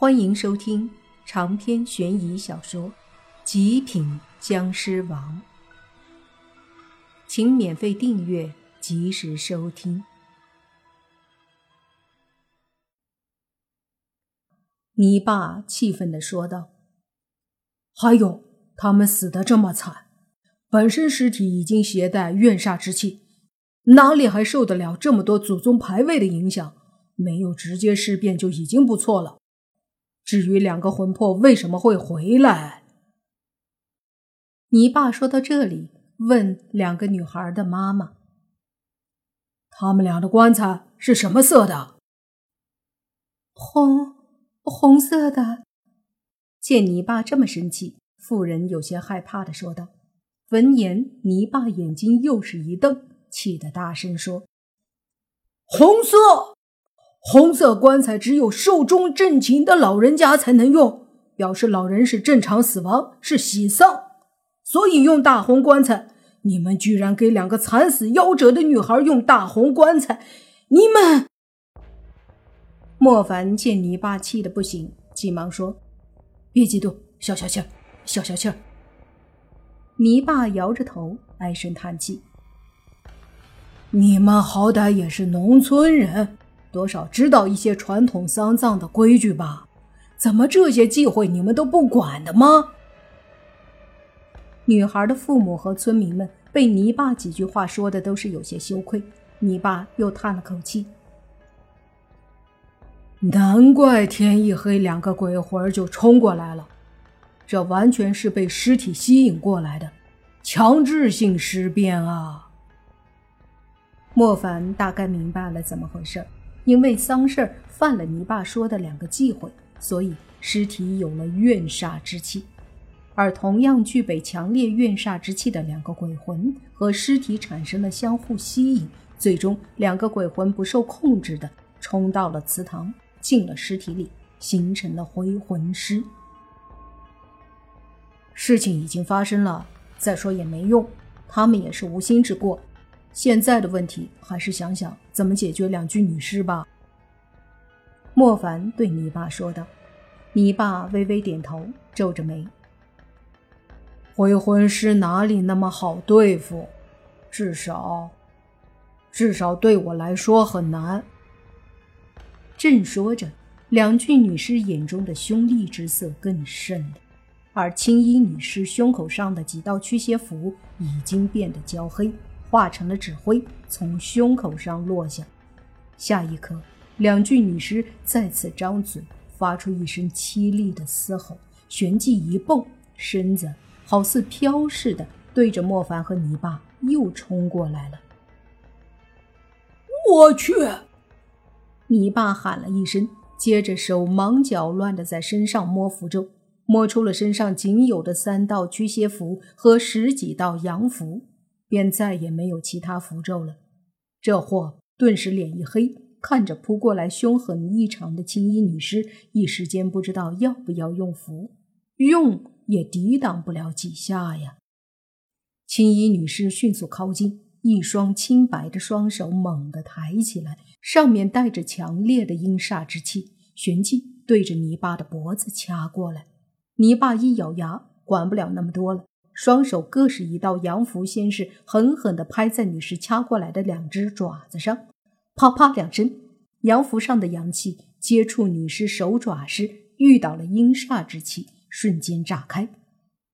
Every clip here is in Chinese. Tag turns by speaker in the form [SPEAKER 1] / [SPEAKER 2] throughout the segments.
[SPEAKER 1] 欢迎收听长篇悬疑小说《极品僵尸王》，请免费订阅，及时收听。你爸气愤地说道：“
[SPEAKER 2] 还有，他们死得这么惨，本身尸体已经携带怨煞之气，哪里还受得了这么多祖宗牌位的影响？没有直接尸变就已经不错了。”至于两个魂魄为什么会回来？
[SPEAKER 1] 你爸说到这里，问两个女孩的妈妈：“
[SPEAKER 2] 他们俩的棺材是什么色的？”“
[SPEAKER 3] 红，红色的。”
[SPEAKER 1] 见泥巴这么生气，妇人有些害怕的说道。闻言，泥巴眼睛又是一瞪，气得大声说：“
[SPEAKER 2] 红色！”红色棺材只有寿终正寝的老人家才能用，表示老人是正常死亡，是喜丧，所以用大红棺材。你们居然给两个惨死夭折的女孩用大红棺材，你们！
[SPEAKER 1] 莫凡见泥巴气得不行，急忙说：“
[SPEAKER 2] 别激动，消消气儿，消消气儿。”
[SPEAKER 1] 泥巴摇着头，唉声叹气：“
[SPEAKER 2] 你们好歹也是农村人。”多少知道一些传统丧葬的规矩吧？怎么这些忌讳你们都不管的吗？
[SPEAKER 1] 女孩的父母和村民们被泥巴几句话说的都是有些羞愧。泥巴又叹了口气：“
[SPEAKER 2] 难怪天一黑，两个鬼魂就冲过来了，这完全是被尸体吸引过来的，强制性尸变啊！”
[SPEAKER 1] 莫凡大概明白了怎么回事。因为丧事犯了你爸说的两个忌讳，所以尸体有了怨煞之气。而同样具备强烈怨煞之气的两个鬼魂和尸体产生了相互吸引，最终两个鬼魂不受控制的冲到了祠堂，进了尸体里，形成了回魂尸。事情已经发生了，再说也没用，他们也是无心之过。现在的问题还是想想怎么解决两具女尸吧。”莫凡对泥巴说道。泥巴微微点头，皱着眉：“
[SPEAKER 2] 回魂师哪里那么好对付？至少，至少对我来说很难。”
[SPEAKER 1] 正说着，两具女尸眼中的凶厉之色更甚了，而青衣女尸胸口上的几道驱邪符已经变得焦黑。化成了纸灰，从胸口上落下。下一刻，两具女尸再次张嘴，发出一声凄厉的嘶吼，旋即一蹦，身子好似飘似的，对着莫凡和泥巴又冲过来了。
[SPEAKER 2] 我去！
[SPEAKER 1] 泥巴喊了一声，接着手忙脚乱的在身上摸符咒，摸出了身上仅有的三道驱邪符和十几道阳符。便再也没有其他符咒了。这货顿时脸一黑，看着扑过来凶狠异常的青衣女尸，一时间不知道要不要用符，用也抵挡不了几下呀。青衣女尸迅速靠近，一双清白的双手猛地抬起来，上面带着强烈的阴煞之气，旋即对着泥巴的脖子掐过来。泥巴一咬牙，管不了那么多了。双手各是一道阳符，先是狠狠地拍在女尸掐过来的两只爪子上，啪啪两声，阳符上的阳气接触女尸手爪时遇到了阴煞之气，瞬间炸开。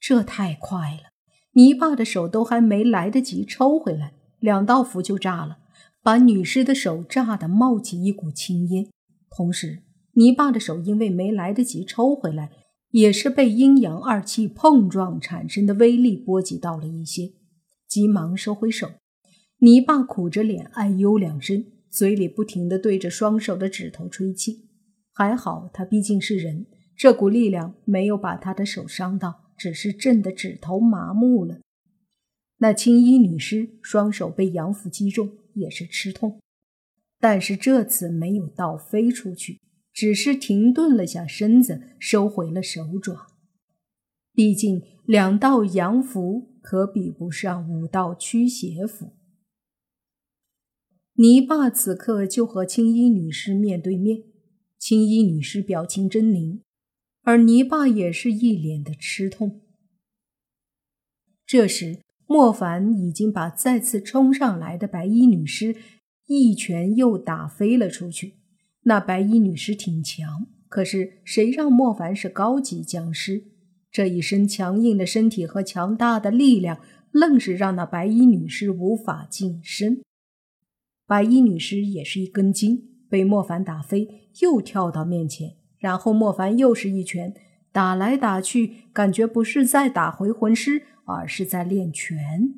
[SPEAKER 1] 这太快了，泥巴的手都还没来得及抽回来，两道符就炸了，把女尸的手炸得冒起一股青烟。同时，泥巴的手因为没来得及抽回来。也是被阴阳二气碰撞产生的威力波及到了一些，急忙收回手。泥巴苦着脸哎呦两声，嘴里不停地对着双手的指头吹气。还好他毕竟是人，这股力量没有把他的手伤到，只是震得指头麻木了。那青衣女尸双手被杨福击中，也是吃痛，但是这次没有倒飞出去。只是停顿了下身子，收回了手爪。毕竟两道阳符可比不上五道驱邪符。泥巴此刻就和青衣女尸面对面，青衣女尸表情狰狞，而泥巴也是一脸的吃痛。这时，莫凡已经把再次冲上来的白衣女尸一拳又打飞了出去。那白衣女尸挺强，可是谁让莫凡是高级僵尸？这一身强硬的身体和强大的力量，愣是让那白衣女尸无法近身。白衣女尸也是一根筋，被莫凡打飞，又跳到面前，然后莫凡又是一拳打来打去，感觉不是在打回魂师，而是在练拳。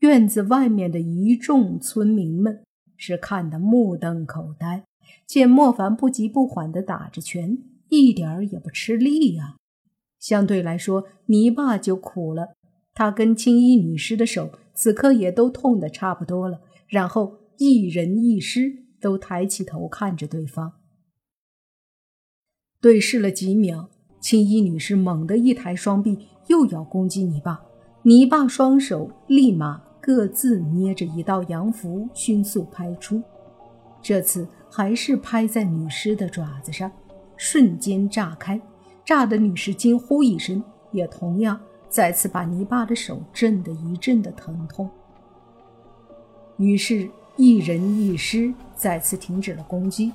[SPEAKER 1] 院子外面的一众村民们是看得目瞪口呆，见莫凡不急不缓地打着拳，一点儿也不吃力呀。相对来说，泥巴就苦了，他跟青衣女尸的手此刻也都痛得差不多了。然后一人一尸都抬起头看着对方，对视了几秒，青衣女士猛地一抬双臂，又要攻击泥巴。泥巴双手立马各自捏着一道阳符，迅速拍出。这次还是拍在女尸的爪子上，瞬间炸开，炸得女尸惊呼一声，也同样再次把泥巴的手震得一阵的疼痛。于是，一人一尸再次停止了攻击。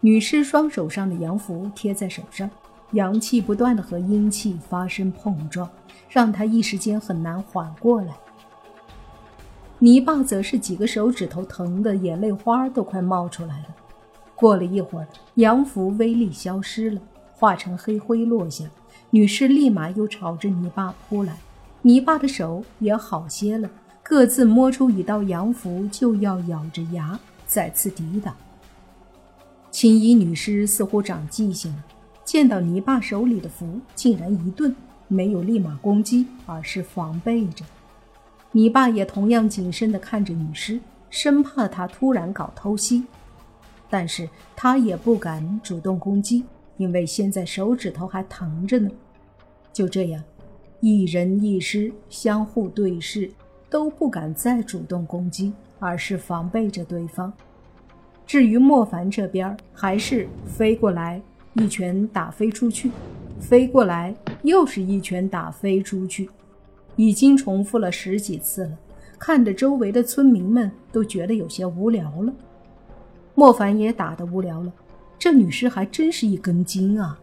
[SPEAKER 1] 女尸双手上的阳符贴在手上，阳气不断的和阴气发生碰撞，让她一时间很难缓过来。泥巴则是几个手指头疼的眼泪花都快冒出来了。过了一会儿，阳符威力消失了，化成黑灰落下，女尸立马又朝着泥巴扑来，泥巴的手也好些了。各自摸出一道阳符，就要咬着牙再次抵挡。青衣女尸似乎长记性了，见到泥巴手里的符，竟然一顿，没有立马攻击，而是防备着。你爸也同样谨慎地看着女尸，生怕她突然搞偷袭，但是他也不敢主动攻击，因为现在手指头还疼着呢。就这样，一人一尸相互对视。都不敢再主动攻击，而是防备着对方。至于莫凡这边，还是飞过来一拳打飞出去，飞过来又是一拳打飞出去，已经重复了十几次了，看得周围的村民们都觉得有些无聊了。莫凡也打得无聊了，这女尸还真是一根筋啊！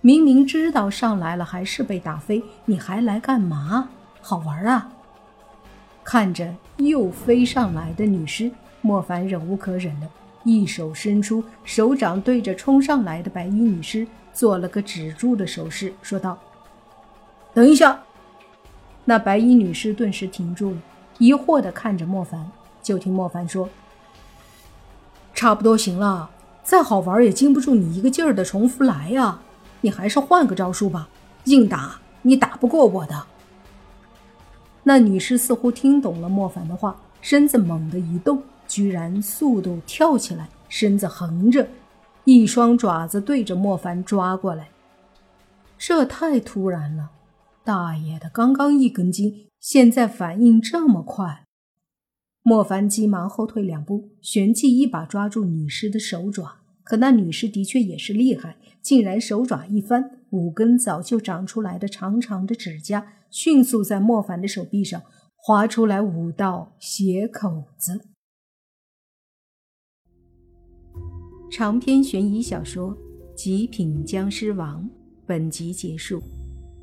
[SPEAKER 1] 明明知道上来了还是被打飞，你还来干嘛？好玩啊！看着又飞上来的女尸，莫凡忍无可忍了，一手伸出，手掌对着冲上来的白衣女尸做了个止住的手势，说道：“等一下。”那白衣女尸顿时停住了，疑惑地看着莫凡。就听莫凡说：“差不多行了，再好玩也经不住你一个劲儿的重复来呀！你还是换个招数吧，硬打你打不过我的。”那女尸似乎听懂了莫凡的话，身子猛地一动，居然速度跳起来，身子横着，一双爪子对着莫凡抓过来。这太突然了，大爷的，刚刚一根筋，现在反应这么快！莫凡急忙后退两步，旋即一把抓住女尸的手爪。可那女尸的确也是厉害，竟然手爪一翻，五根早就长出来的长长的指甲。迅速在莫凡的手臂上划出来五道血口子。长篇悬疑小说《极品僵尸王》本集结束，